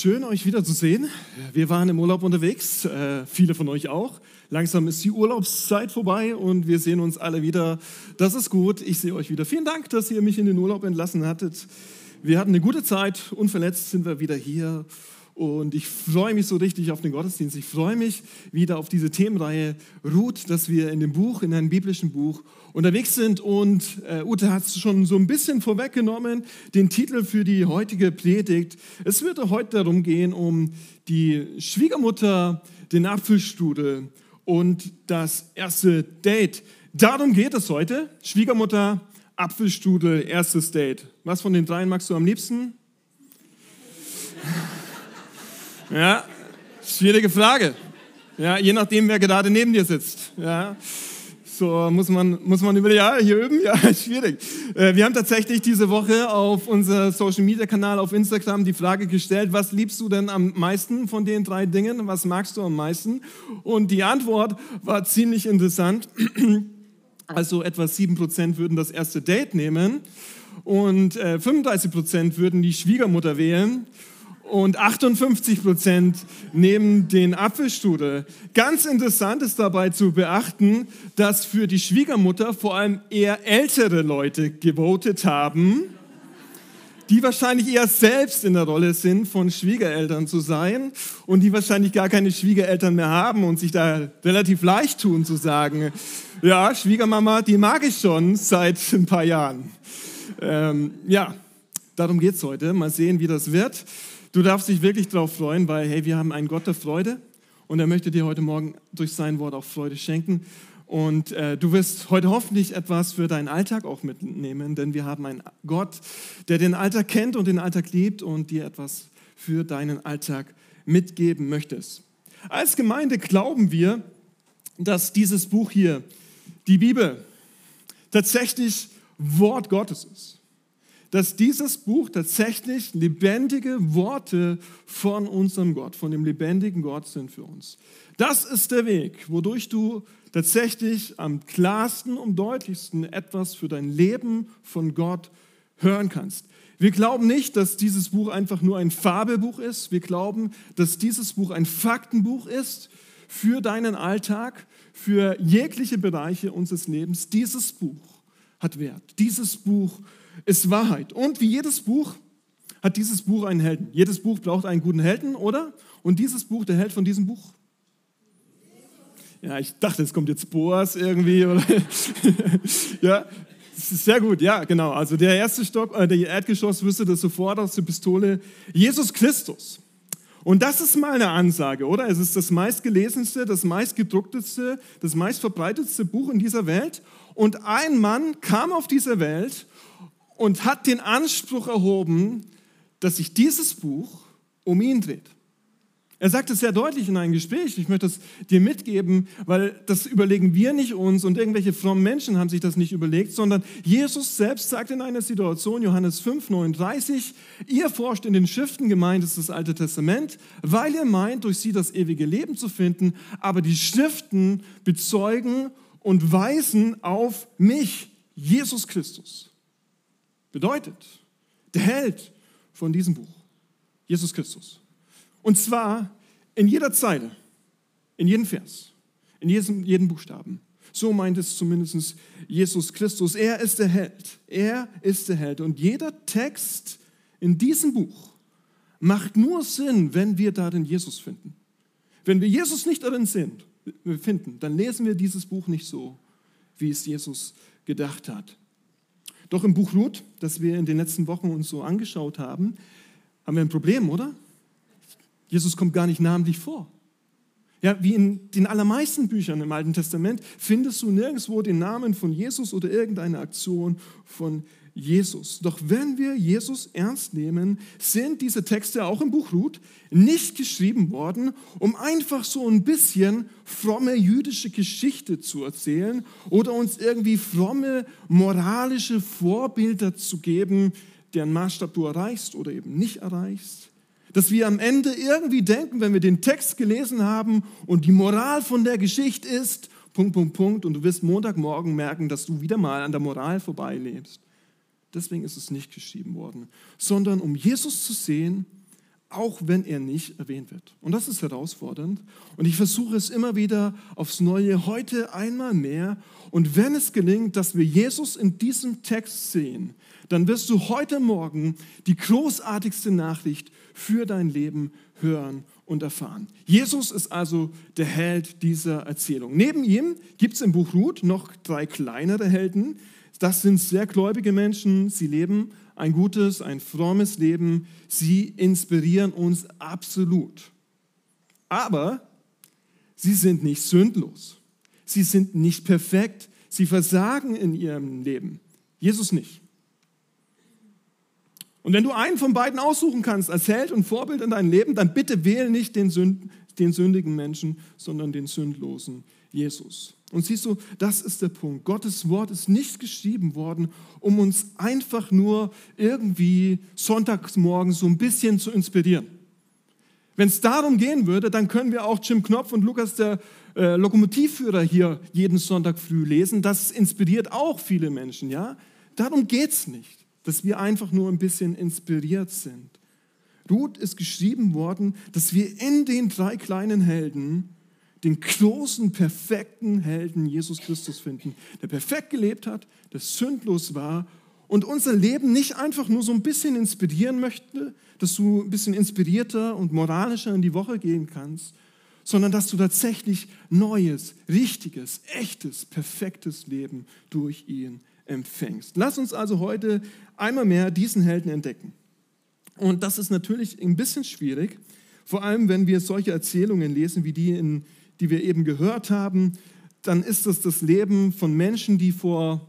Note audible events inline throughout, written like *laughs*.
Schön, euch wiederzusehen. Wir waren im Urlaub unterwegs, äh, viele von euch auch. Langsam ist die Urlaubszeit vorbei und wir sehen uns alle wieder. Das ist gut, ich sehe euch wieder. Vielen Dank, dass ihr mich in den Urlaub entlassen hattet. Wir hatten eine gute Zeit, unverletzt sind wir wieder hier und ich freue mich so richtig auf den Gottesdienst. Ich freue mich wieder auf diese Themenreihe Ruth, dass wir in dem Buch, in einem biblischen Buch unterwegs sind. Und äh, Ute hat es schon so ein bisschen vorweggenommen, den Titel für die heutige Predigt. Es wird heute darum gehen, um die Schwiegermutter, den Apfelstrudel und das erste Date. Darum geht es heute. Schwiegermutter, Apfelstrudel, erstes Date. Was von den dreien magst du am liebsten? Ja, schwierige Frage. Ja, je nachdem, wer gerade neben dir sitzt. Ja, so muss man, muss man über, ja, hier üben, *laughs* ja, schwierig. Äh, wir haben tatsächlich diese Woche auf unser Social Media Kanal auf Instagram die Frage gestellt, was liebst du denn am meisten von den drei Dingen? Was magst du am meisten? Und die Antwort war ziemlich interessant. *clears throat* Also etwa 7% würden das erste Date nehmen und 35% äh, würden die Schwiegermutter wählen und 58 Prozent nehmen den Apfelstrudel. Ganz interessant ist dabei zu beachten, dass für die Schwiegermutter vor allem eher ältere Leute gewotet haben, die wahrscheinlich eher selbst in der Rolle sind, von Schwiegereltern zu sein und die wahrscheinlich gar keine Schwiegereltern mehr haben und sich da relativ leicht tun zu sagen, ja, Schwiegermama, die mag ich schon seit ein paar Jahren. Ähm, ja, darum geht es heute. Mal sehen, wie das wird. Du darfst dich wirklich darauf freuen, weil hey, wir haben einen Gott der Freude und er möchte dir heute Morgen durch sein Wort auch Freude schenken. Und äh, du wirst heute hoffentlich etwas für deinen Alltag auch mitnehmen, denn wir haben einen Gott, der den Alltag kennt und den Alltag liebt und dir etwas für deinen Alltag mitgeben möchtest. Als Gemeinde glauben wir, dass dieses Buch hier, die Bibel, tatsächlich Wort Gottes ist dass dieses Buch tatsächlich lebendige Worte von unserem Gott, von dem lebendigen Gott sind für uns. Das ist der Weg, wodurch du tatsächlich am klarsten und deutlichsten etwas für dein Leben von Gott hören kannst. Wir glauben nicht, dass dieses Buch einfach nur ein Fabelbuch ist. Wir glauben, dass dieses Buch ein Faktenbuch ist für deinen Alltag, für jegliche Bereiche unseres Lebens. Dieses Buch hat Wert. Dieses Buch ist Wahrheit. Und wie jedes Buch hat dieses Buch einen Helden. Jedes Buch braucht einen guten Helden, oder? Und dieses Buch, der Held von diesem Buch? Ja, ich dachte, es kommt jetzt Boas irgendwie. Oder *laughs* ja, sehr gut, ja, genau. Also der erste Stock, äh, der Erdgeschoss wüsste das sofort aus der Pistole. Jesus Christus. Und das ist mal eine Ansage, oder? Es ist das meistgelesenste, das meistgedruckteste, das meistverbreitetste Buch in dieser Welt. Und ein Mann kam auf diese Welt und hat den Anspruch erhoben, dass sich dieses Buch um ihn dreht. Er sagt es sehr deutlich in einem Gespräch, ich möchte es dir mitgeben, weil das überlegen wir nicht uns und irgendwelche frommen Menschen haben sich das nicht überlegt, sondern Jesus selbst sagt in einer Situation, Johannes 5, 39, ihr forscht in den Schriften, gemeint ist das Alte Testament, weil ihr meint, durch sie das ewige Leben zu finden, aber die Schriften bezeugen und weisen auf mich, Jesus Christus bedeutet, der Held von diesem Buch, Jesus Christus. Und zwar in jeder Zeile, in jedem Vers, in jedem, jedem Buchstaben. So meint es zumindest Jesus Christus. Er ist der Held. Er ist der Held. Und jeder Text in diesem Buch macht nur Sinn, wenn wir darin Jesus finden. Wenn wir Jesus nicht darin sind, finden, dann lesen wir dieses Buch nicht so, wie es Jesus gedacht hat. Doch im Buch Ruth, das wir in den letzten Wochen uns so angeschaut haben, haben wir ein Problem, oder? Jesus kommt gar nicht namentlich vor. Ja, wie in den allermeisten Büchern im Alten Testament findest du nirgendwo den Namen von Jesus oder irgendeine Aktion von Jesus. Doch wenn wir Jesus ernst nehmen, sind diese Texte auch im Buch Ruth nicht geschrieben worden, um einfach so ein bisschen fromme jüdische Geschichte zu erzählen oder uns irgendwie fromme moralische Vorbilder zu geben, deren Maßstab du erreichst oder eben nicht erreichst. Dass wir am Ende irgendwie denken, wenn wir den Text gelesen haben und die Moral von der Geschichte ist, Punkt, Punkt, Punkt, und du wirst Montagmorgen merken, dass du wieder mal an der Moral vorbeilebst. Deswegen ist es nicht geschrieben worden, sondern um Jesus zu sehen auch wenn er nicht erwähnt wird. Und das ist herausfordernd. Und ich versuche es immer wieder aufs Neue, heute einmal mehr. Und wenn es gelingt, dass wir Jesus in diesem Text sehen, dann wirst du heute Morgen die großartigste Nachricht für dein Leben hören und erfahren. Jesus ist also der Held dieser Erzählung. Neben ihm gibt es im Buch Ruth noch drei kleinere Helden. Das sind sehr gläubige Menschen. Sie leben ein gutes, ein frommes Leben. Sie inspirieren uns absolut. Aber sie sind nicht sündlos. Sie sind nicht perfekt. Sie versagen in ihrem Leben. Jesus nicht. Und wenn du einen von beiden aussuchen kannst als Held und Vorbild in deinem Leben, dann bitte wähle nicht den, Sünd, den sündigen Menschen, sondern den sündlosen Jesus. Und siehst du, das ist der Punkt. Gottes Wort ist nicht geschrieben worden, um uns einfach nur irgendwie sonntagsmorgen so ein bisschen zu inspirieren. Wenn es darum gehen würde, dann können wir auch Jim Knopf und Lukas, der äh, Lokomotivführer, hier jeden Sonntag früh lesen. Das inspiriert auch viele Menschen, ja? Darum geht es nicht, dass wir einfach nur ein bisschen inspiriert sind. Ruth ist geschrieben worden, dass wir in den drei kleinen Helden den großen, perfekten Helden Jesus Christus finden, der perfekt gelebt hat, der sündlos war und unser Leben nicht einfach nur so ein bisschen inspirieren möchte, dass du ein bisschen inspirierter und moralischer in die Woche gehen kannst, sondern dass du tatsächlich neues, richtiges, echtes, perfektes Leben durch ihn empfängst. Lass uns also heute einmal mehr diesen Helden entdecken. Und das ist natürlich ein bisschen schwierig, vor allem wenn wir solche Erzählungen lesen wie die in die wir eben gehört haben, dann ist das das Leben von Menschen, die vor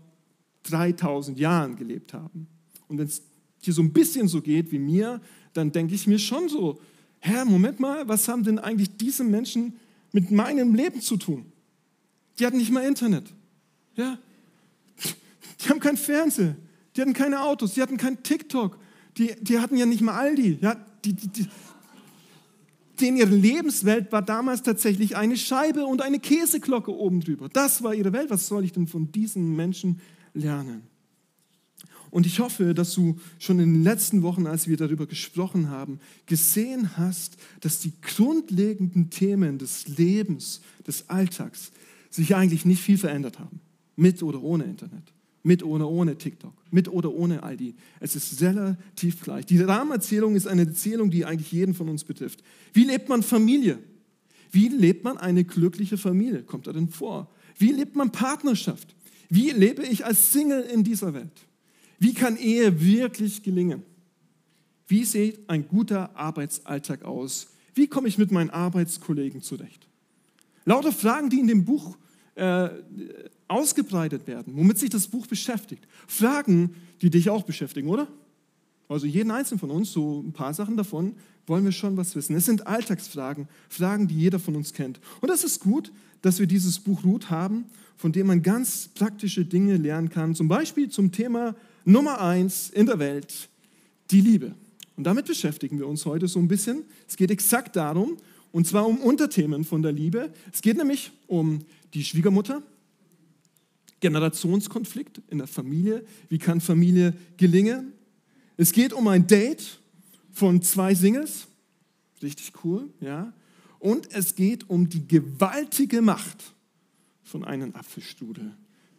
3000 Jahren gelebt haben. Und wenn es hier so ein bisschen so geht wie mir, dann denke ich mir schon so, Herr, Moment mal, was haben denn eigentlich diese Menschen mit meinem Leben zu tun? Die hatten nicht mal Internet. Ja? Die haben kein Fernsehen. Die hatten keine Autos. Die hatten kein TikTok. Die, die hatten ja nicht mal Aldi. Ja? Die, die, die, denn ihre Lebenswelt war damals tatsächlich eine Scheibe und eine Käseglocke oben drüber. Das war ihre Welt. Was soll ich denn von diesen Menschen lernen? Und ich hoffe, dass du schon in den letzten Wochen, als wir darüber gesprochen haben, gesehen hast, dass die grundlegenden Themen des Lebens, des Alltags sich eigentlich nicht viel verändert haben, mit oder ohne Internet. Mit oder ohne TikTok, mit oder ohne ID. Es ist relativ gleich. Die Rahmenerzählung ist eine Erzählung, die eigentlich jeden von uns betrifft. Wie lebt man Familie? Wie lebt man eine glückliche Familie? Kommt da denn vor? Wie lebt man Partnerschaft? Wie lebe ich als Single in dieser Welt? Wie kann Ehe wirklich gelingen? Wie sieht ein guter Arbeitsalltag aus? Wie komme ich mit meinen Arbeitskollegen zurecht? Lauter Fragen, die in dem Buch äh, ausgebreitet werden, womit sich das Buch beschäftigt. Fragen, die dich auch beschäftigen, oder? Also jeden einzelnen von uns, so ein paar Sachen davon, wollen wir schon was wissen. Es sind Alltagsfragen, Fragen, die jeder von uns kennt. Und es ist gut, dass wir dieses Buch Ruth haben, von dem man ganz praktische Dinge lernen kann. Zum Beispiel zum Thema Nummer eins in der Welt, die Liebe. Und damit beschäftigen wir uns heute so ein bisschen. Es geht exakt darum, und zwar um Unterthemen von der Liebe. Es geht nämlich um die Schwiegermutter, Generationskonflikt in der Familie. Wie kann Familie gelingen? Es geht um ein Date von zwei Singles. Richtig cool, ja. Und es geht um die gewaltige Macht von einem Apfelstrudel,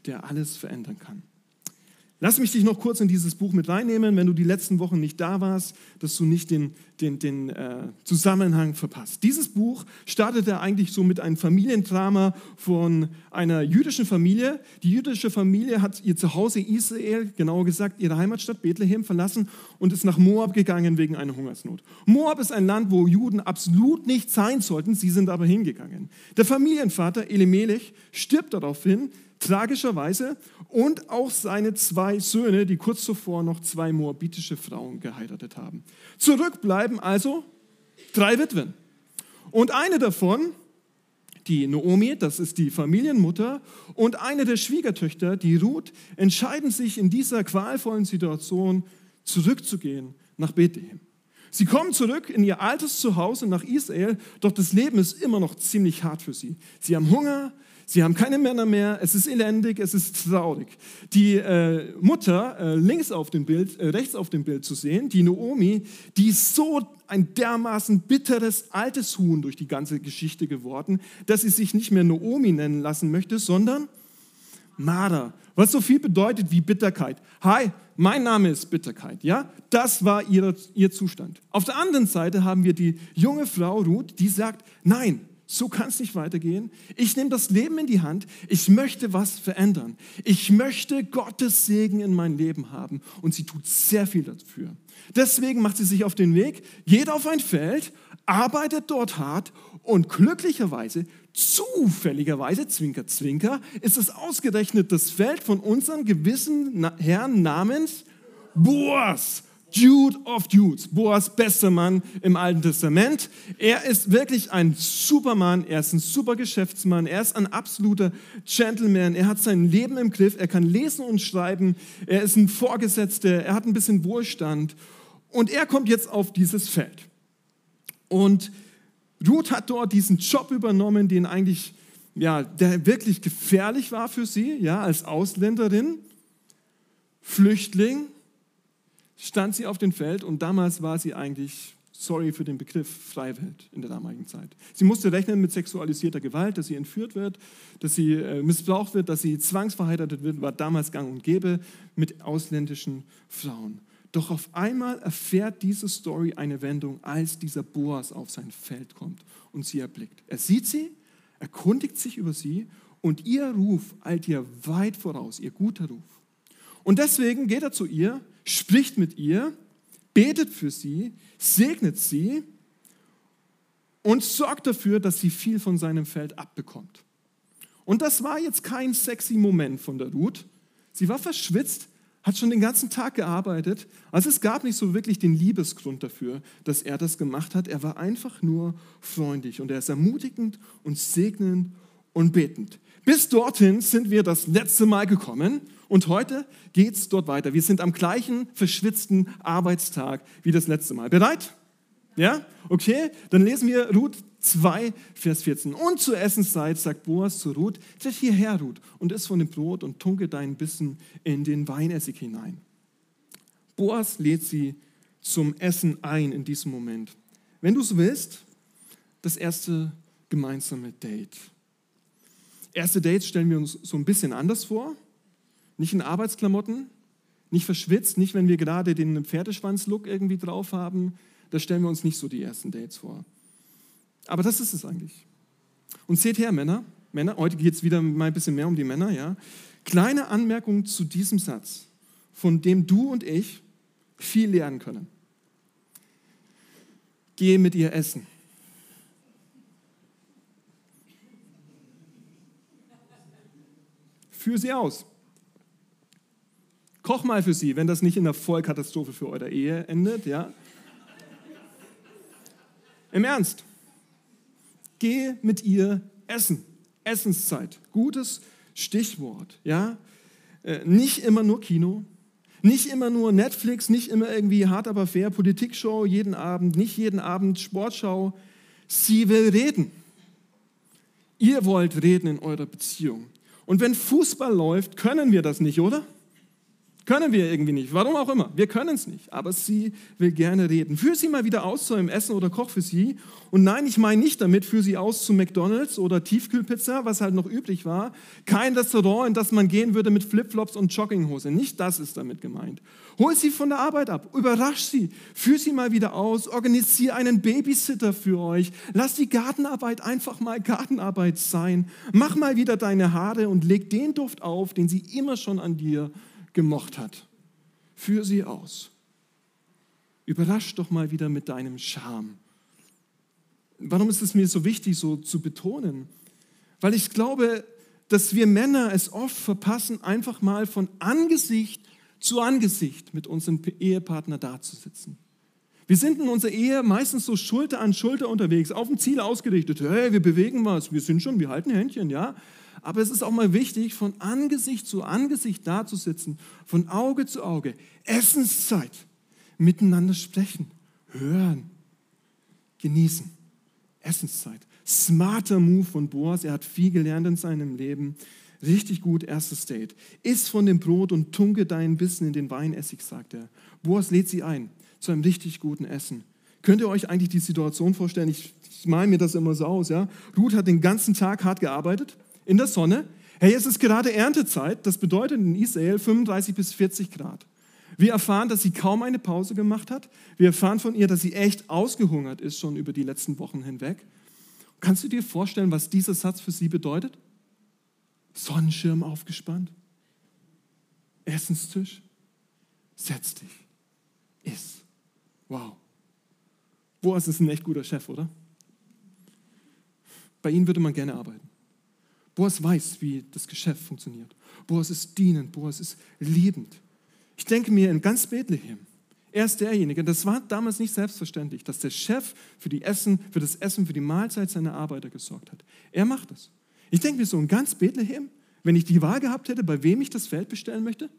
der alles verändern kann. Lass mich dich noch kurz in dieses Buch mit reinnehmen, wenn du die letzten Wochen nicht da warst, dass du nicht den, den, den äh, Zusammenhang verpasst. Dieses Buch startete eigentlich so mit einem Familiendrama von einer jüdischen Familie. Die jüdische Familie hat ihr Zuhause Israel, genauer gesagt ihre Heimatstadt Bethlehem verlassen und ist nach Moab gegangen wegen einer Hungersnot. Moab ist ein Land, wo Juden absolut nicht sein sollten, sie sind aber hingegangen. Der Familienvater Elimelech stirbt daraufhin, tragischerweise, und auch seine zwei Söhne, die kurz zuvor noch zwei moabitische Frauen geheiratet haben. Zurück bleiben also drei Witwen. Und eine davon, die Naomi, das ist die Familienmutter, und eine der Schwiegertöchter, die Ruth, entscheiden sich in dieser qualvollen Situation zurückzugehen nach Bethlehem. Sie kommen zurück in ihr altes Zuhause nach Israel, doch das Leben ist immer noch ziemlich hart für sie. Sie haben Hunger, sie haben keine Männer mehr, es ist elendig, es ist traurig. Die äh, Mutter, äh, links auf dem Bild, äh, rechts auf dem Bild zu sehen, die Naomi, die ist so ein dermaßen bitteres altes Huhn durch die ganze Geschichte geworden, dass sie sich nicht mehr Naomi nennen lassen möchte, sondern Mara, was so viel bedeutet wie Bitterkeit. Hi, mein Name ist Bitterkeit, ja? Das war ihr, ihr Zustand. Auf der anderen Seite haben wir die junge Frau Ruth, die sagt, nein, so kann es nicht weitergehen. Ich nehme das Leben in die Hand. Ich möchte was verändern. Ich möchte Gottes Segen in mein Leben haben. Und sie tut sehr viel dafür. Deswegen macht sie sich auf den Weg, geht auf ein Feld, arbeitet dort hart und glücklicherweise Zufälligerweise, Zwinker, Zwinker, ist es ausgerechnet das Feld von unserem gewissen Herrn namens Boas. Jude of Judes, Boas bester Mann im Alten Testament. Er ist wirklich ein Supermann, er ist ein super Geschäftsmann, er ist ein absoluter Gentleman, er hat sein Leben im Griff, er kann lesen und schreiben, er ist ein Vorgesetzter, er hat ein bisschen Wohlstand und er kommt jetzt auf dieses Feld. Und Ruth hat dort diesen Job übernommen, den eigentlich, ja, der wirklich gefährlich war für sie, ja, als Ausländerin, Flüchtling, stand sie auf dem Feld und damals war sie eigentlich, sorry für den Begriff, Freiwelt in der damaligen Zeit. Sie musste rechnen mit sexualisierter Gewalt, dass sie entführt wird, dass sie äh, missbraucht wird, dass sie zwangsverheiratet wird, war damals gang und gäbe mit ausländischen Frauen. Doch auf einmal erfährt diese Story eine Wendung, als dieser Boas auf sein Feld kommt und sie erblickt. Er sieht sie, erkundigt sich über sie und ihr Ruf eilt ihr weit voraus, ihr guter Ruf. Und deswegen geht er zu ihr, spricht mit ihr, betet für sie, segnet sie und sorgt dafür, dass sie viel von seinem Feld abbekommt. Und das war jetzt kein sexy Moment von der Ruth. Sie war verschwitzt, hat schon den ganzen Tag gearbeitet. Also es gab nicht so wirklich den Liebesgrund dafür, dass er das gemacht hat. Er war einfach nur freundlich und er ist ermutigend und segnend und betend. Bis dorthin sind wir das letzte Mal gekommen und heute geht es dort weiter. Wir sind am gleichen verschwitzten Arbeitstag wie das letzte Mal. Bereit? Ja? Okay, dann lesen wir Ruth 2, Vers 14. Und zur Essenszeit sagt Boas zu Ruth, tritt hierher, Ruth, und iss von dem Brot und tunke deinen Bissen in den Weinessig hinein. Boas lädt sie zum Essen ein in diesem Moment. Wenn du es willst, das erste gemeinsame Date. Erste Dates stellen wir uns so ein bisschen anders vor. Nicht in Arbeitsklamotten, nicht verschwitzt, nicht wenn wir gerade den Pferdeschwanz-Look irgendwie drauf haben. Da stellen wir uns nicht so die ersten Dates vor. Aber das ist es eigentlich. Und seht her, Männer, Männer, heute geht es wieder mal ein bisschen mehr um die Männer, ja. Kleine Anmerkung zu diesem Satz, von dem du und ich viel lernen können. Gehe mit ihr essen. Führ sie aus. Koch mal für sie, wenn das nicht in einer Vollkatastrophe für eure Ehe endet, ja. Im Ernst. Geh mit ihr essen. Essenszeit. Gutes Stichwort. Ja? Äh, nicht immer nur Kino, nicht immer nur Netflix, nicht immer irgendwie hart aber fair, Politikshow jeden Abend, nicht jeden Abend Sportschau. Sie will reden. Ihr wollt reden in eurer Beziehung. Und wenn Fußball läuft, können wir das nicht, oder? Können wir irgendwie nicht, warum auch immer. Wir können es nicht, aber sie will gerne reden. Führ sie mal wieder aus zu einem Essen oder koch für sie. Und nein, ich meine nicht damit, führ sie aus zu McDonalds oder Tiefkühlpizza, was halt noch üblich war. Kein Restaurant, in das man gehen würde mit Flipflops und Jogginghose. Nicht das ist damit gemeint. Hol sie von der Arbeit ab, überrasch sie, führ sie mal wieder aus, organisier einen Babysitter für euch. Lass die Gartenarbeit einfach mal Gartenarbeit sein. Mach mal wieder deine Haare und leg den Duft auf, den sie immer schon an dir gemocht hat. Führ sie aus. Überrasch doch mal wieder mit deinem Charme. Warum ist es mir so wichtig, so zu betonen? Weil ich glaube, dass wir Männer es oft verpassen, einfach mal von Angesicht zu Angesicht mit unserem Ehepartner dazusitzen. Wir sind in unserer Ehe meistens so Schulter an Schulter unterwegs, auf ein Ziel ausgerichtet. Hey, wir bewegen was, wir sind schon, wir halten Händchen, ja. Aber es ist auch mal wichtig, von Angesicht zu Angesicht dazusitzen, von Auge zu Auge, Essenszeit, miteinander sprechen, hören, genießen. Essenszeit. Smarter Move von Boas. Er hat viel gelernt in seinem Leben. Richtig gut, erstes Date. Iss von dem Brot und tunke deinen Bissen in den Weinessig, sagt er. Boas lädt sie ein zu einem richtig guten Essen. Könnt ihr euch eigentlich die Situation vorstellen? Ich, ich male mir das immer so aus. Ja? Ruth hat den ganzen Tag hart gearbeitet, in der Sonne. Hey, es ist gerade Erntezeit. Das bedeutet in Israel 35 bis 40 Grad. Wir erfahren, dass sie kaum eine Pause gemacht hat. Wir erfahren von ihr, dass sie echt ausgehungert ist schon über die letzten Wochen hinweg. Kannst du dir vorstellen, was dieser Satz für sie bedeutet? Sonnenschirm aufgespannt, Essenstisch, setz dich, iss. Wow. Boas ist ein echt guter Chef, oder? Bei ihm würde man gerne arbeiten. Boas weiß, wie das Geschäft funktioniert. Boas ist dienend, Boas ist liebend. Ich denke mir in ganz Bethlehem, er ist derjenige, das war damals nicht selbstverständlich, dass der Chef für, die Essen, für das Essen, für die Mahlzeit seiner Arbeiter gesorgt hat. Er macht das. Ich denke mir so in ganz Bethlehem, wenn ich die Wahl gehabt hätte, bei wem ich das Feld bestellen möchte,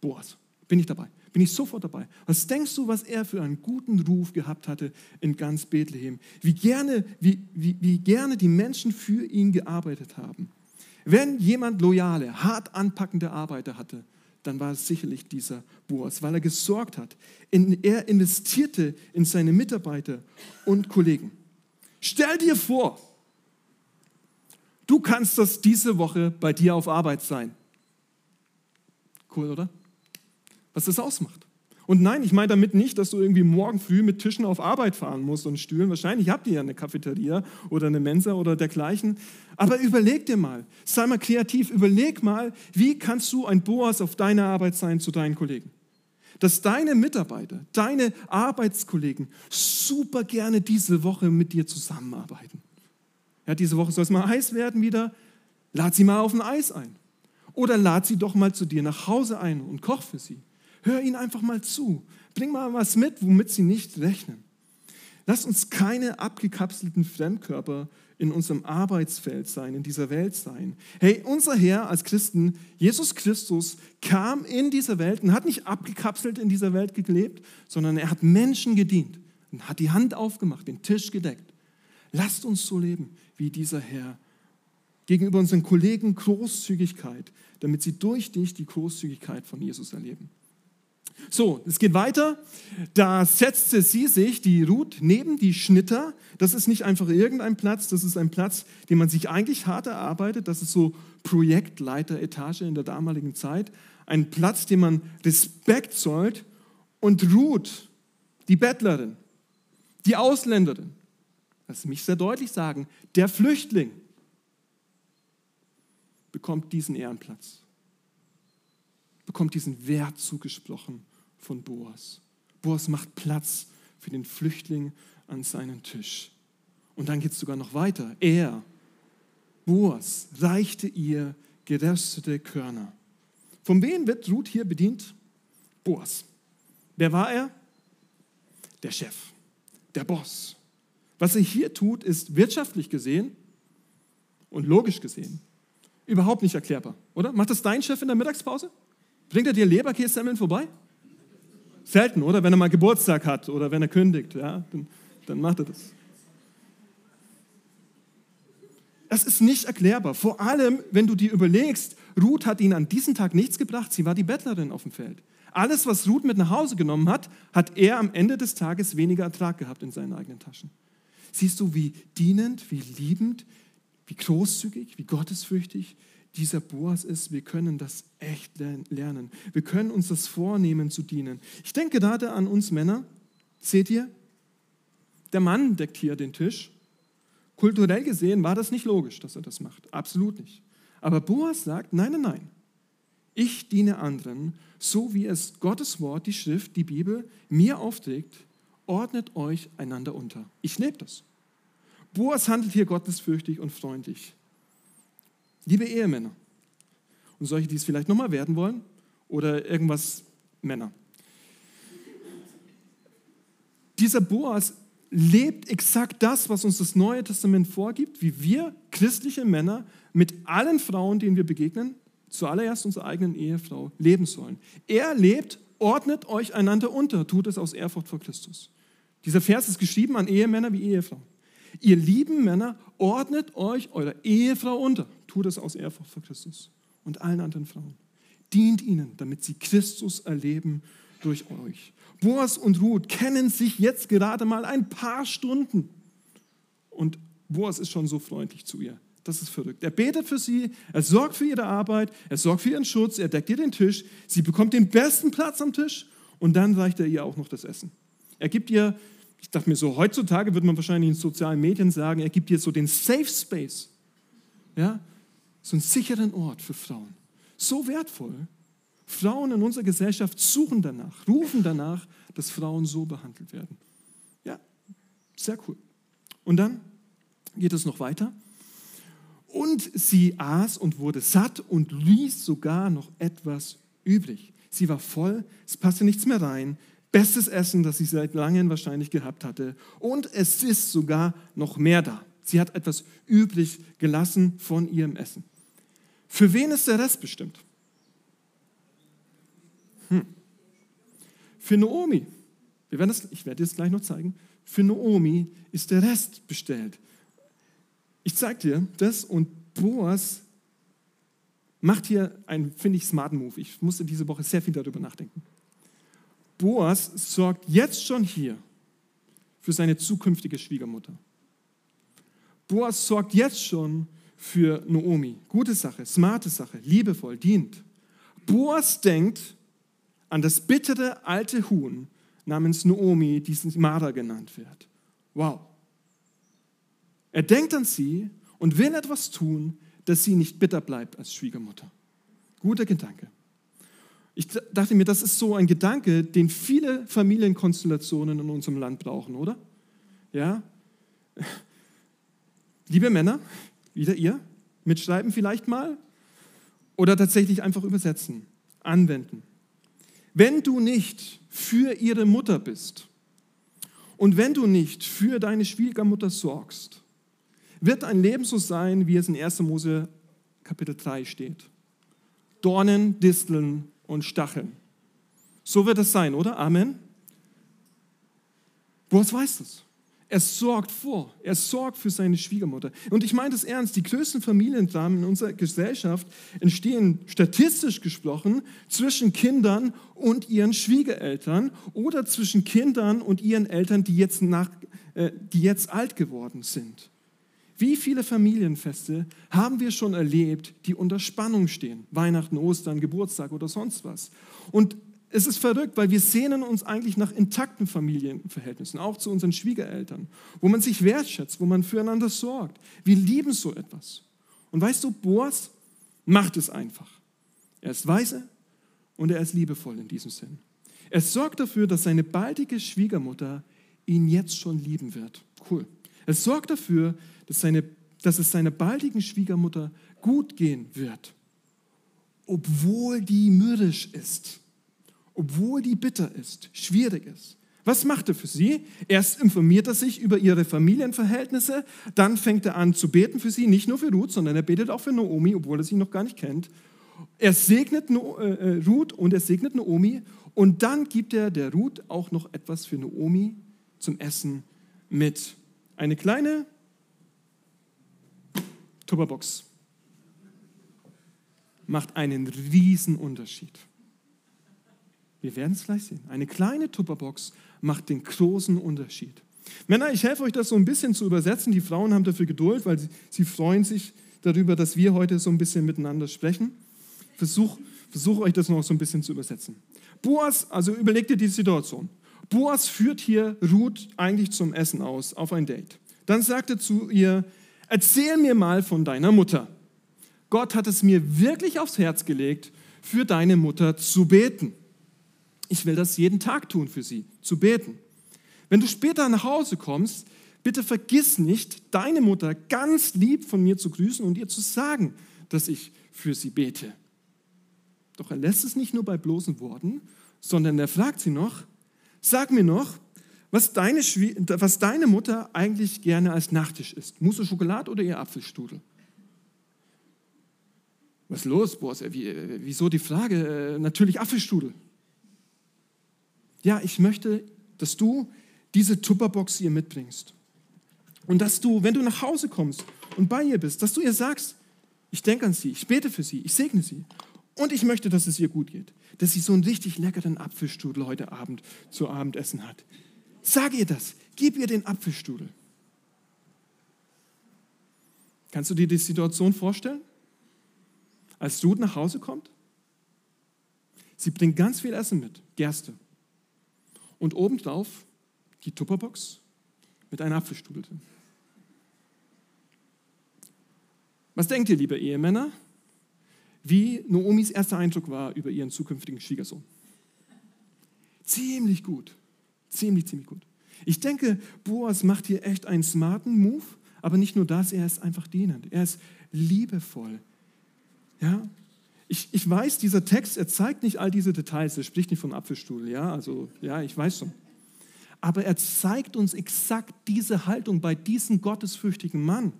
Boas, bin ich dabei bin ich sofort dabei. Was denkst du, was er für einen guten Ruf gehabt hatte in ganz Bethlehem? Wie gerne, wie, wie, wie gerne die Menschen für ihn gearbeitet haben. Wenn jemand loyale, hart anpackende Arbeiter hatte, dann war es sicherlich dieser Boas, weil er gesorgt hat. er investierte in seine Mitarbeiter und Kollegen. Stell dir vor, du kannst das diese Woche bei dir auf Arbeit sein. Cool, oder? Was das ausmacht. Und nein, ich meine damit nicht, dass du irgendwie morgen früh mit Tischen auf Arbeit fahren musst und Stühlen. Wahrscheinlich habt ihr ja eine Cafeteria oder eine Mensa oder dergleichen. Aber überleg dir mal, sei mal kreativ, überleg mal, wie kannst du ein Boas auf deiner Arbeit sein zu deinen Kollegen? Dass deine Mitarbeiter, deine Arbeitskollegen super gerne diese Woche mit dir zusammenarbeiten. Ja, diese Woche soll es mal heiß werden wieder. Lad sie mal auf ein Eis ein. Oder lad sie doch mal zu dir nach Hause ein und koch für sie. Hör ihnen einfach mal zu. Bring mal was mit, womit sie nicht rechnen. Lass uns keine abgekapselten Fremdkörper in unserem Arbeitsfeld sein, in dieser Welt sein. Hey, unser Herr als Christen, Jesus Christus, kam in dieser Welt und hat nicht abgekapselt in dieser Welt gelebt, sondern er hat Menschen gedient und hat die Hand aufgemacht, den Tisch gedeckt. Lasst uns so leben wie dieser Herr. Gegenüber unseren Kollegen Großzügigkeit, damit sie durch dich die Großzügigkeit von Jesus erleben. So, es geht weiter. Da setzte sie sich, die Ruth, neben die Schnitter. Das ist nicht einfach irgendein Platz, das ist ein Platz, den man sich eigentlich hart erarbeitet. Das ist so Projektleiteretage in der damaligen Zeit. Ein Platz, dem man Respekt zollt. Und Ruth, die Bettlerin, die Ausländerin, lass mich sehr deutlich sagen, der Flüchtling, bekommt diesen Ehrenplatz, bekommt diesen Wert zugesprochen von Boas. Boas macht Platz für den Flüchtling an seinen Tisch. Und dann geht es sogar noch weiter. Er, Boas, reichte ihr geröstete Körner. Von wem wird Ruth hier bedient? Boas. Wer war er? Der Chef, der Boss. Was er hier tut, ist wirtschaftlich gesehen und logisch gesehen überhaupt nicht erklärbar, oder? Macht das dein Chef in der Mittagspause? Bringt er dir Leberkässemmeln vorbei? Selten, oder? Wenn er mal Geburtstag hat oder wenn er kündigt, ja, dann, dann macht er das. Das ist nicht erklärbar. Vor allem, wenn du dir überlegst, Ruth hat ihnen an diesem Tag nichts gebracht. Sie war die Bettlerin auf dem Feld. Alles, was Ruth mit nach Hause genommen hat, hat er am Ende des Tages weniger Ertrag gehabt in seinen eigenen Taschen. Siehst du, wie dienend, wie liebend, wie großzügig, wie gottesfürchtig dieser Boas ist, wir können das echt lernen. Wir können uns das vornehmen zu dienen. Ich denke da an uns Männer. Seht ihr? Der Mann deckt hier den Tisch. Kulturell gesehen war das nicht logisch, dass er das macht. Absolut nicht. Aber Boas sagt, nein, nein, nein. Ich diene anderen, so wie es Gottes Wort, die Schrift, die Bibel mir aufträgt. Ordnet euch einander unter. Ich lebe das. Boas handelt hier gottesfürchtig und freundlich. Liebe Ehemänner und solche, die es vielleicht nochmal werden wollen oder irgendwas Männer. Dieser Boas lebt exakt das, was uns das Neue Testament vorgibt, wie wir christliche Männer mit allen Frauen, denen wir begegnen, zuallererst unserer eigenen Ehefrau, leben sollen. Er lebt, ordnet euch einander unter, tut es aus Ehrfurcht vor Christus. Dieser Vers ist geschrieben an Ehemänner wie Ehefrauen. Ihr lieben Männer, ordnet euch eurer Ehefrau unter. Tut es aus Ehrfurcht vor Christus und allen anderen Frauen. Dient ihnen, damit sie Christus erleben durch euch. Boas und Ruth kennen sich jetzt gerade mal ein paar Stunden. Und Boas ist schon so freundlich zu ihr. Das ist verrückt. Er betet für sie, er sorgt für ihre Arbeit, er sorgt für ihren Schutz, er deckt ihr den Tisch, sie bekommt den besten Platz am Tisch und dann reicht er ihr auch noch das Essen. Er gibt ihr, ich dachte mir so, heutzutage würde man wahrscheinlich in sozialen Medien sagen, er gibt ihr so den Safe Space. Ja, so einen sicheren Ort für Frauen. So wertvoll. Frauen in unserer Gesellschaft suchen danach, rufen danach, dass Frauen so behandelt werden. Ja, sehr cool. Und dann geht es noch weiter. Und sie aß und wurde satt und ließ sogar noch etwas übrig. Sie war voll, es passte nichts mehr rein. Bestes Essen, das sie seit langem wahrscheinlich gehabt hatte. Und es ist sogar noch mehr da. Sie hat etwas übrig gelassen von ihrem Essen. Für wen ist der Rest bestimmt? Hm. Für Naomi. Wir werden das, ich werde das gleich noch zeigen. Für Naomi ist der Rest bestellt. Ich zeige dir das und Boas macht hier einen, finde ich, smarten Move. Ich musste diese Woche sehr viel darüber nachdenken. Boas sorgt jetzt schon hier für seine zukünftige Schwiegermutter. Boas sorgt jetzt schon für Naomi. Gute Sache, smarte Sache, liebevoll, dient. Boas denkt an das bittere alte Huhn namens Naomi, die Mara genannt wird. Wow. Er denkt an sie und will etwas tun, dass sie nicht bitter bleibt als Schwiegermutter. Guter Gedanke. Ich dachte mir, das ist so ein Gedanke, den viele Familienkonstellationen in unserem Land brauchen, oder? Ja? *laughs* Liebe Männer, wieder ihr, mitschreiben vielleicht mal oder tatsächlich einfach übersetzen, anwenden. Wenn du nicht für ihre Mutter bist und wenn du nicht für deine Schwiegermutter sorgst, wird dein Leben so sein, wie es in 1. Mose Kapitel 3 steht. Dornen, Disteln und Stacheln. So wird es sein, oder? Amen. Boas weiß das. Er sorgt vor. Er sorgt für seine Schwiegermutter. Und ich meine das ernst. Die größten Familiendramen in unserer Gesellschaft entstehen statistisch gesprochen zwischen Kindern und ihren Schwiegereltern oder zwischen Kindern und ihren Eltern, die jetzt, nach, äh, die jetzt alt geworden sind. Wie viele Familienfeste haben wir schon erlebt, die unter Spannung stehen? Weihnachten, Ostern, Geburtstag oder sonst was. Und es ist verrückt, weil wir sehnen uns eigentlich nach intakten Familienverhältnissen, auch zu unseren Schwiegereltern, wo man sich wertschätzt, wo man füreinander sorgt. Wir lieben so etwas. Und weißt du, Boas macht es einfach. Er ist weise und er ist liebevoll in diesem Sinn. Er sorgt dafür, dass seine baldige Schwiegermutter ihn jetzt schon lieben wird. Cool. Er sorgt dafür, dass, seine, dass es seiner baldigen Schwiegermutter gut gehen wird, obwohl die mürrisch ist obwohl die bitter ist, schwierig ist. Was macht er für sie? Erst informiert er sich über ihre Familienverhältnisse, dann fängt er an zu beten für sie, nicht nur für Ruth, sondern er betet auch für Naomi, obwohl er sie noch gar nicht kennt. Er segnet äh, äh, Ruth und er segnet Naomi und dann gibt er der Ruth auch noch etwas für Naomi zum Essen mit. Eine kleine Tupperbox macht einen riesen Unterschied. Wir werden es gleich sehen. Eine kleine Tupperbox macht den großen Unterschied. Männer, ich helfe euch das so ein bisschen zu übersetzen. Die Frauen haben dafür Geduld, weil sie, sie freuen sich darüber, dass wir heute so ein bisschen miteinander sprechen. Versuche versuch euch das noch so ein bisschen zu übersetzen. Boas, also überlegt dir die Situation. Boas führt hier Ruth eigentlich zum Essen aus, auf ein Date. Dann sagt er zu ihr, erzähl mir mal von deiner Mutter. Gott hat es mir wirklich aufs Herz gelegt, für deine Mutter zu beten. Ich will das jeden Tag tun für sie, zu beten. Wenn du später nach Hause kommst, bitte vergiss nicht, deine Mutter ganz lieb von mir zu grüßen und ihr zu sagen, dass ich für sie bete. Doch er lässt es nicht nur bei bloßen Worten, sondern er fragt sie noch, sag mir noch, was deine, was deine Mutter eigentlich gerne als Nachtisch isst. Mousse Schokolade oder ihr Apfelstudel? Was ist los, Boss? Wieso die Frage? Natürlich Apfelstudel. Ja, ich möchte, dass du diese Tupperbox ihr mitbringst. Und dass du, wenn du nach Hause kommst und bei ihr bist, dass du ihr sagst, ich denke an sie, ich bete für sie, ich segne sie. Und ich möchte, dass es ihr gut geht. Dass sie so einen richtig leckeren Apfelstrudel heute Abend zu Abendessen hat. Sag ihr das. Gib ihr den Apfelstrudel. Kannst du dir die Situation vorstellen? Als Ruth nach Hause kommt, sie bringt ganz viel Essen mit, Gerste. Und obendrauf die Tupperbox mit einer Apfelstrudel drin. Was denkt ihr, liebe Ehemänner, wie Noomis erster Eindruck war über ihren zukünftigen Schwiegersohn? Ziemlich gut. Ziemlich, ziemlich gut. Ich denke, Boas macht hier echt einen smarten Move, aber nicht nur das, er ist einfach dienend. Er ist liebevoll. Ja? Ich, ich weiß, dieser Text, er zeigt nicht all diese Details, er spricht nicht vom Apfelstuhl, ja, also, ja, ich weiß schon. Aber er zeigt uns exakt diese Haltung bei diesem gottesfürchtigen Mann.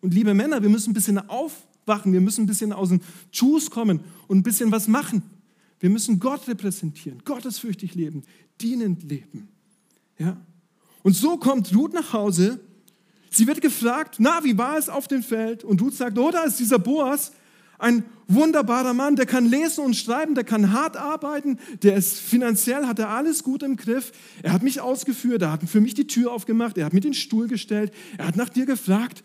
Und liebe Männer, wir müssen ein bisschen aufwachen, wir müssen ein bisschen aus dem Juice kommen und ein bisschen was machen. Wir müssen Gott repräsentieren, gottesfürchtig leben, dienend leben. Ja? Und so kommt Ruth nach Hause. Sie wird gefragt, na, wie war es auf dem Feld? Und Ruth sagt, oh, da ist dieser Boas, ein wunderbarer Mann, der kann lesen und schreiben, der kann hart arbeiten, der ist finanziell, hat er alles gut im Griff. Er hat mich ausgeführt, er hat für mich die Tür aufgemacht, er hat mir den Stuhl gestellt, er hat nach dir gefragt.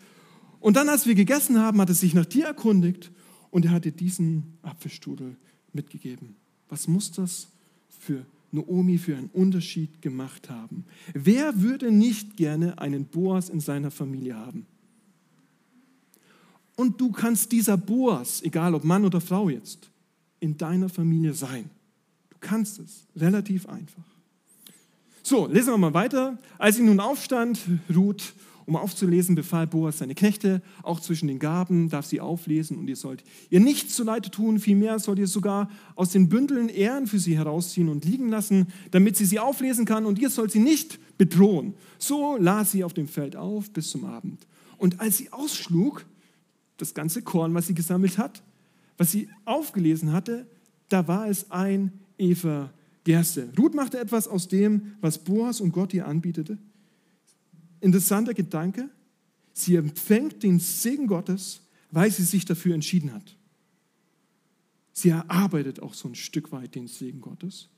Und dann, als wir gegessen haben, hat er sich nach dir erkundigt und er hat dir diesen Apfelstrudel mitgegeben. Was muss das für Noomi für einen Unterschied gemacht haben? Wer würde nicht gerne einen Boas in seiner Familie haben? Und du kannst dieser Boas, egal ob Mann oder Frau jetzt, in deiner Familie sein. Du kannst es, relativ einfach. So, lesen wir mal weiter. Als sie nun aufstand, Ruth um aufzulesen, befahl Boas seine Knechte, auch zwischen den Gaben darf sie auflesen und ihr sollt ihr nichts zuleide tun, vielmehr sollt ihr sogar aus den Bündeln Ehren für sie herausziehen und liegen lassen, damit sie sie auflesen kann und ihr sollt sie nicht bedrohen. So las sie auf dem Feld auf bis zum Abend. Und als sie ausschlug, das ganze Korn, was sie gesammelt hat, was sie aufgelesen hatte, da war es ein Eva Gerste. Ruth machte etwas aus dem, was Boas und Gott ihr anbietete interessanter Gedanke. Sie empfängt den Segen Gottes, weil sie sich dafür entschieden hat. Sie erarbeitet auch so ein Stück weit den Segen Gottes.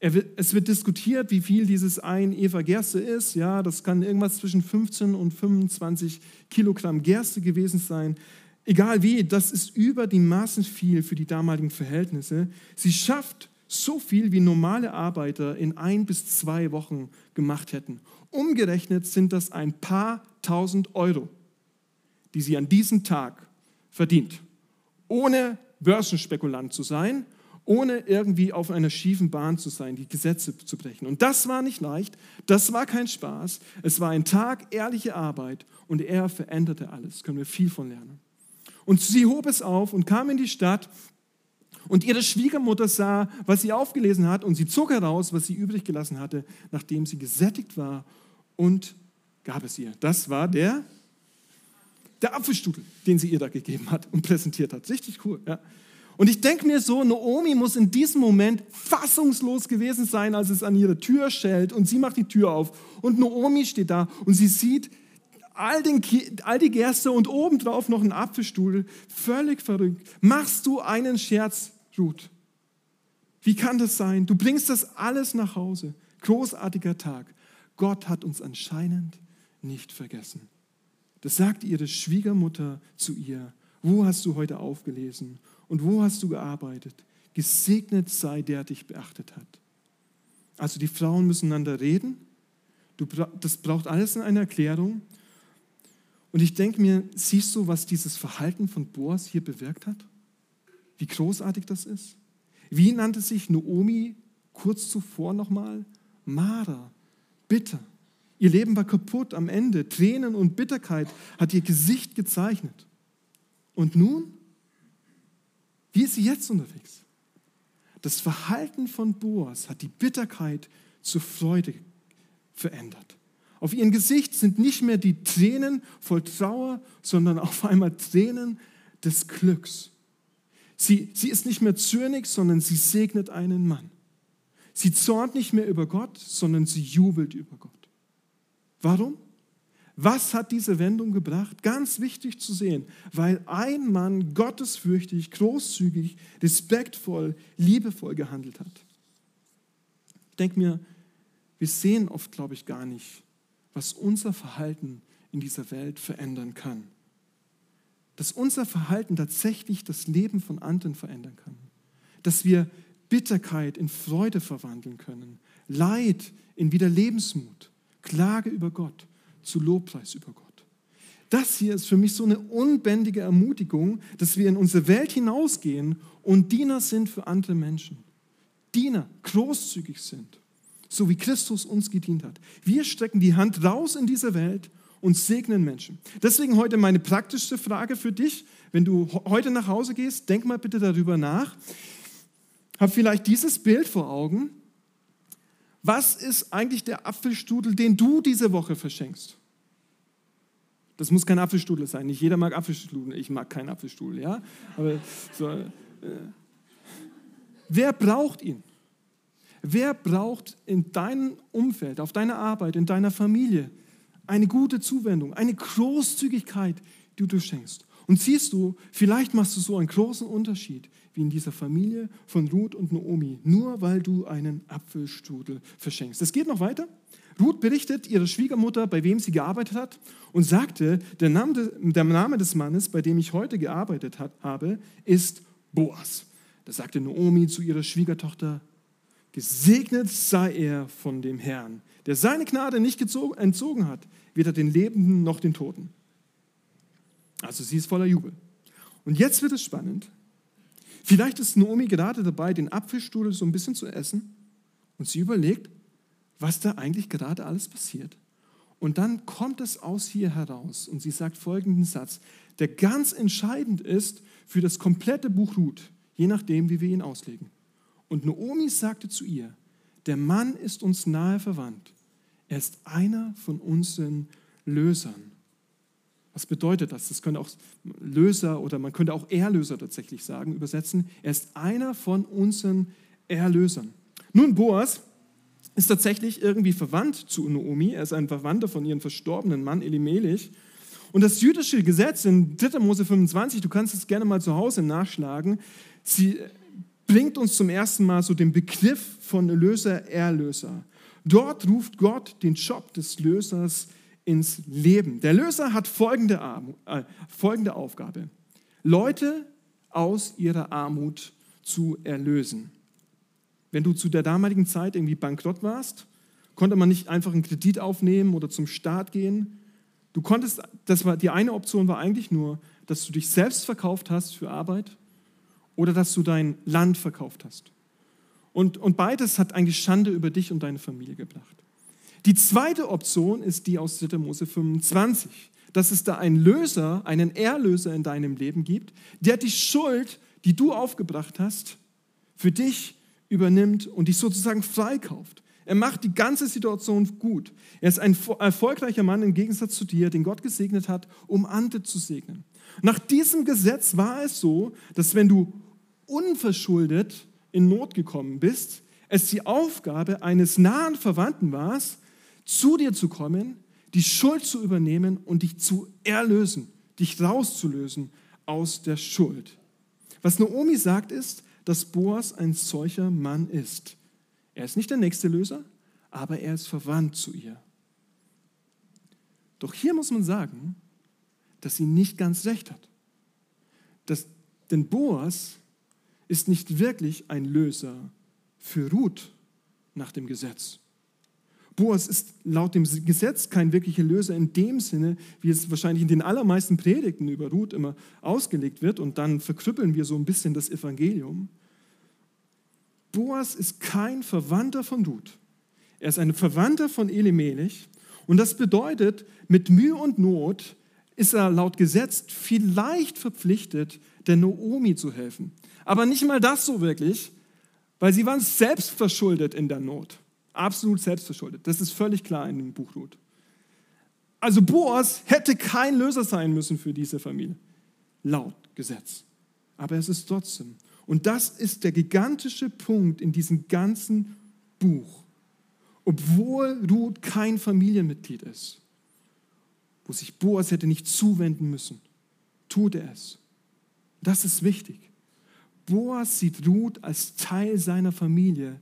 es wird diskutiert, wie viel dieses ein Eva Gerste ist. Ja, das kann irgendwas zwischen 15 und 25 Kilogramm Gerste gewesen sein. Egal wie, das ist über die Maßen viel für die damaligen Verhältnisse. Sie schafft so viel, wie normale Arbeiter in ein bis zwei Wochen gemacht hätten. Umgerechnet sind das ein paar tausend Euro, die sie an diesem Tag verdient, ohne Börsenspekulant zu sein, ohne irgendwie auf einer schiefen Bahn zu sein, die Gesetze zu brechen. Und das war nicht leicht, das war kein Spaß, es war ein Tag ehrliche Arbeit und er veränderte alles, können wir viel von lernen. Und sie hob es auf und kam in die Stadt und ihre Schwiegermutter sah, was sie aufgelesen hat und sie zog heraus, was sie übrig gelassen hatte, nachdem sie gesättigt war und gab es ihr. Das war der, der Apfelstudel, den sie ihr da gegeben hat und präsentiert hat. Richtig cool. Ja. Und ich denke mir so, Naomi muss in diesem Moment fassungslos gewesen sein, als es an ihre Tür schellt und sie macht die Tür auf und Naomi steht da und sie sieht all, den, all die Gerste und obendrauf noch einen Apfelstuhl. Völlig verrückt. Machst du einen Scherz, Ruth? Wie kann das sein? Du bringst das alles nach Hause. Großartiger Tag. Gott hat uns anscheinend nicht vergessen. Das sagt ihre Schwiegermutter zu ihr. Wo hast du heute aufgelesen und wo hast du gearbeitet? Gesegnet sei der, der dich beachtet hat. Also die Frauen müssen einander reden. das braucht alles eine Erklärung. Und ich denke mir, siehst du, was dieses Verhalten von Boas hier bewirkt hat? Wie großartig das ist? Wie nannte sich Noomi kurz zuvor nochmal? Mara, bitter. Ihr Leben war kaputt am Ende. Tränen und Bitterkeit hat ihr Gesicht gezeichnet. Und nun? Wie ist sie jetzt unterwegs? Das Verhalten von Boas hat die Bitterkeit zur Freude verändert. Auf ihrem Gesicht sind nicht mehr die Tränen voll Trauer, sondern auf einmal Tränen des Glücks. Sie, sie ist nicht mehr zürnig, sondern sie segnet einen Mann. Sie zornt nicht mehr über Gott, sondern sie jubelt über Gott. Warum? Was hat diese Wendung gebracht? Ganz wichtig zu sehen, weil ein Mann gottesfürchtig, großzügig, respektvoll, liebevoll gehandelt hat. Ich denke mir, wir sehen oft, glaube ich, gar nicht, was unser Verhalten in dieser Welt verändern kann. Dass unser Verhalten tatsächlich das Leben von anderen verändern kann. Dass wir Bitterkeit in Freude verwandeln können, Leid in wieder Lebensmut, Klage über Gott zu Lobpreis über Gott. Das hier ist für mich so eine unbändige Ermutigung, dass wir in unsere Welt hinausgehen und Diener sind für andere Menschen. Diener, großzügig sind, so wie Christus uns gedient hat. Wir strecken die Hand raus in diese Welt und segnen Menschen. Deswegen heute meine praktischste Frage für dich. Wenn du heute nach Hause gehst, denk mal bitte darüber nach. Hab vielleicht dieses Bild vor Augen was ist eigentlich der Apfelstrudel, den du diese Woche verschenkst? Das muss kein Apfelstrudel sein. Nicht jeder mag Apfelstrudel. Ich mag keinen Apfelstrudel, ja. Aber so, äh, wer braucht ihn? Wer braucht in deinem Umfeld, auf deiner Arbeit, in deiner Familie eine gute Zuwendung, eine Großzügigkeit, die du schenkst? Und siehst du, vielleicht machst du so einen großen Unterschied wie in dieser Familie von Ruth und Naomi, nur weil du einen Apfelstrudel verschenkst. Es geht noch weiter. Ruth berichtet ihrer Schwiegermutter, bei wem sie gearbeitet hat, und sagte, der Name, des Mannes, bei dem ich heute gearbeitet habe, ist Boas. Da sagte Naomi zu ihrer Schwiegertochter, gesegnet sei er von dem Herrn, der seine Gnade nicht entzogen hat, weder den Lebenden noch den Toten. Also sie ist voller Jubel. Und jetzt wird es spannend. Vielleicht ist Naomi gerade dabei, den Apfelstrudel so ein bisschen zu essen und sie überlegt, was da eigentlich gerade alles passiert. Und dann kommt es aus hier heraus und sie sagt folgenden Satz, der ganz entscheidend ist für das komplette Buch Ruth, je nachdem, wie wir ihn auslegen. Und Naomi sagte zu ihr, der Mann ist uns nahe verwandt. Er ist einer von unseren Lösern. Was bedeutet das? Das könnte auch Löser oder man könnte auch Erlöser tatsächlich sagen, übersetzen. Er ist einer von unseren Erlösern. Nun, Boas ist tatsächlich irgendwie verwandt zu Naomi. Er ist ein Verwandter von ihrem verstorbenen Mann Elimelech. Und das jüdische Gesetz in 3. Mose 25, du kannst es gerne mal zu Hause nachschlagen, sie bringt uns zum ersten Mal so den Begriff von Löser, Erlöser. Dort ruft Gott den Job des Lösers ins Leben. Der Löser hat folgende, Armut, äh, folgende Aufgabe. Leute aus ihrer Armut zu erlösen. Wenn du zu der damaligen Zeit irgendwie bankrott warst, konnte man nicht einfach einen Kredit aufnehmen oder zum Staat gehen. Du konntest, das war, die eine Option war eigentlich nur, dass du dich selbst verkauft hast für Arbeit oder dass du dein Land verkauft hast. Und, und beides hat eigentlich Schande über dich und deine Familie gebracht. Die zweite Option ist die aus 3. Mose 25, dass es da einen Löser, einen Erlöser in deinem Leben gibt, der die Schuld, die du aufgebracht hast, für dich übernimmt und dich sozusagen freikauft. Er macht die ganze Situation gut. Er ist ein erfolgreicher Mann im Gegensatz zu dir, den Gott gesegnet hat, um andere zu segnen. Nach diesem Gesetz war es so, dass wenn du unverschuldet in Not gekommen bist, es die Aufgabe eines nahen Verwandten war, zu dir zu kommen, die Schuld zu übernehmen und dich zu erlösen, dich rauszulösen aus der Schuld. Was Naomi sagt ist, dass Boas ein solcher Mann ist. Er ist nicht der nächste Löser, aber er ist verwandt zu ihr. Doch hier muss man sagen, dass sie nicht ganz recht hat. Das, denn Boas ist nicht wirklich ein Löser für Ruth nach dem Gesetz. Boas ist laut dem Gesetz kein wirklicher Löser in dem Sinne, wie es wahrscheinlich in den allermeisten Predigten über Ruth immer ausgelegt wird und dann verkrüppeln wir so ein bisschen das Evangelium. Boas ist kein Verwandter von Ruth. Er ist ein Verwandter von Elimelech und das bedeutet, mit Mühe und Not ist er laut Gesetz vielleicht verpflichtet, der Noomi zu helfen. Aber nicht mal das so wirklich, weil sie waren selbst verschuldet in der Not. Absolut selbstverschuldet. Das ist völlig klar in dem Buch Ruth. Also Boas hätte kein Löser sein müssen für diese Familie, laut Gesetz. Aber es ist trotzdem. Und das ist der gigantische Punkt in diesem ganzen Buch, obwohl Ruth kein Familienmitglied ist, wo sich Boas hätte nicht zuwenden müssen, tut er es. Das ist wichtig. Boas sieht Ruth als Teil seiner Familie,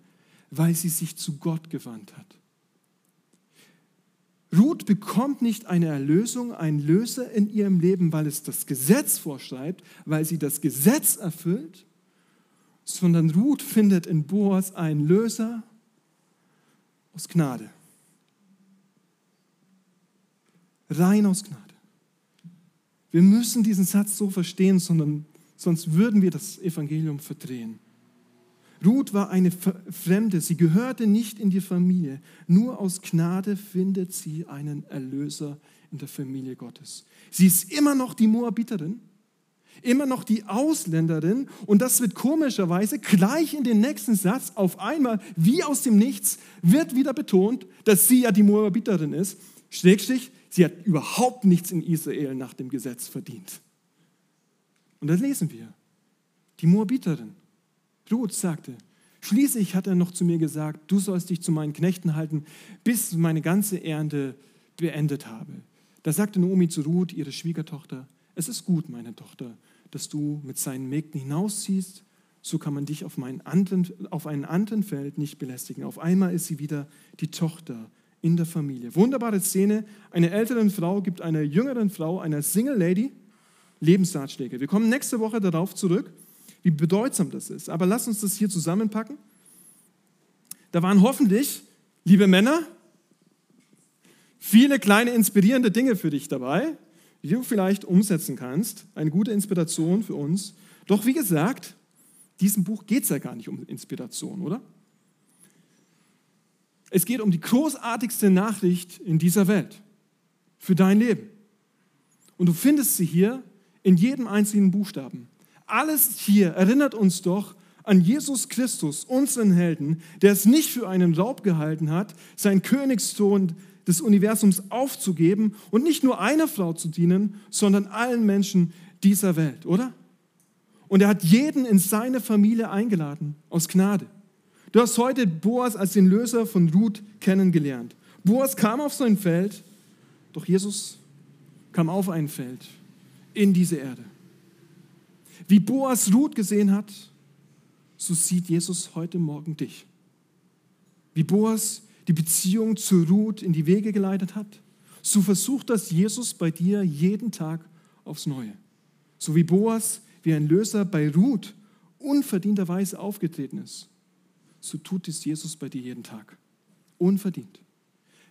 weil sie sich zu Gott gewandt hat. Ruth bekommt nicht eine Erlösung, einen Löser in ihrem Leben, weil es das Gesetz vorschreibt, weil sie das Gesetz erfüllt, sondern Ruth findet in Boas einen Löser aus Gnade. Rein aus Gnade. Wir müssen diesen Satz so verstehen, sondern sonst würden wir das Evangelium verdrehen. Ruth war eine Fremde, sie gehörte nicht in die Familie. Nur aus Gnade findet sie einen Erlöser in der Familie Gottes. Sie ist immer noch die Moabiterin, immer noch die Ausländerin und das wird komischerweise gleich in den nächsten Satz auf einmal, wie aus dem Nichts, wird wieder betont, dass sie ja die Moabiterin ist. Schrägstrich, sie hat überhaupt nichts in Israel nach dem Gesetz verdient. Und das lesen wir. Die Moabiterin. Ruth sagte, schließlich hat er noch zu mir gesagt, du sollst dich zu meinen Knechten halten, bis meine ganze Ernte beendet habe. Da sagte Naomi zu Ruth, ihre Schwiegertochter, es ist gut, meine Tochter, dass du mit seinen Mägden hinausziehst, so kann man dich auf, anderen, auf einem anderen Feld nicht belästigen. Auf einmal ist sie wieder die Tochter in der Familie. Wunderbare Szene. Eine ältere Frau gibt einer jüngeren Frau, einer Single Lady, Lebensratschläge. Wir kommen nächste Woche darauf zurück wie bedeutsam das ist. Aber lass uns das hier zusammenpacken. Da waren hoffentlich, liebe Männer, viele kleine inspirierende Dinge für dich dabei, die du vielleicht umsetzen kannst. Eine gute Inspiration für uns. Doch wie gesagt, diesem Buch geht es ja gar nicht um Inspiration, oder? Es geht um die großartigste Nachricht in dieser Welt für dein Leben. Und du findest sie hier in jedem einzelnen Buchstaben alles hier erinnert uns doch an Jesus Christus, unseren Helden, der es nicht für einen Raub gehalten hat, sein Königsthron des Universums aufzugeben und nicht nur einer Frau zu dienen, sondern allen Menschen dieser Welt, oder? Und er hat jeden in seine Familie eingeladen, aus Gnade. Du hast heute Boas als den Löser von Ruth kennengelernt. Boas kam auf sein Feld, doch Jesus kam auf ein Feld, in diese Erde. Wie Boas Ruth gesehen hat, so sieht Jesus heute Morgen dich. Wie Boas die Beziehung zu Ruth in die Wege geleitet hat, so versucht das Jesus bei dir jeden Tag aufs Neue. So wie Boas wie ein Löser bei Ruth unverdienterweise aufgetreten ist, so tut es Jesus bei dir jeden Tag. Unverdient.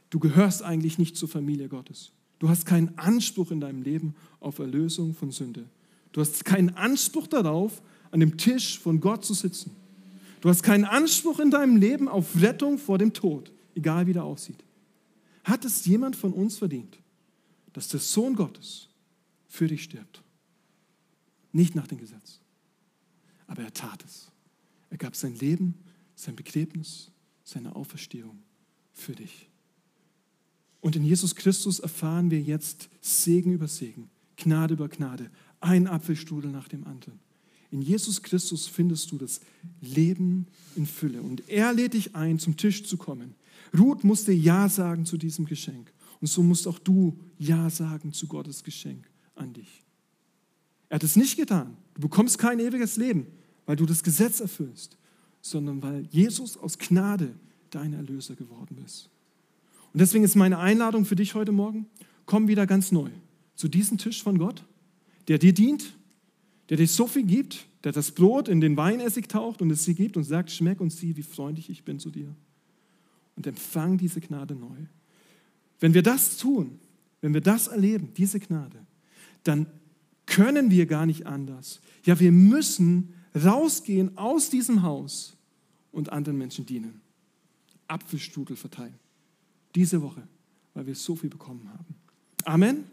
Du gehörst eigentlich nicht zur Familie Gottes. Du hast keinen Anspruch in deinem Leben auf Erlösung von Sünde. Du hast keinen Anspruch darauf, an dem Tisch von Gott zu sitzen. Du hast keinen Anspruch in deinem Leben auf Rettung vor dem Tod, egal wie der aussieht. Hat es jemand von uns verdient, dass der Sohn Gottes für dich stirbt? Nicht nach dem Gesetz. Aber er tat es. Er gab sein Leben, sein Begräbnis, seine Auferstehung für dich. Und in Jesus Christus erfahren wir jetzt Segen über Segen, Gnade über Gnade, ein Apfelstrudel nach dem anderen. In Jesus Christus findest du das Leben in Fülle. Und er lädt dich ein, zum Tisch zu kommen. Ruth musste Ja sagen zu diesem Geschenk. Und so musst auch du Ja sagen zu Gottes Geschenk an dich. Er hat es nicht getan. Du bekommst kein ewiges Leben, weil du das Gesetz erfüllst, sondern weil Jesus aus Gnade dein Erlöser geworden ist. Und deswegen ist meine Einladung für dich heute Morgen, komm wieder ganz neu zu diesem Tisch von Gott der dir dient, der dir so viel gibt, der das Brot in den Weinessig taucht und es dir gibt und sagt, schmeck und sieh, wie freundlich ich bin zu dir. Und empfang diese Gnade neu. Wenn wir das tun, wenn wir das erleben, diese Gnade, dann können wir gar nicht anders. Ja, wir müssen rausgehen aus diesem Haus und anderen Menschen dienen. Apfelstrudel verteilen. Diese Woche, weil wir so viel bekommen haben. Amen.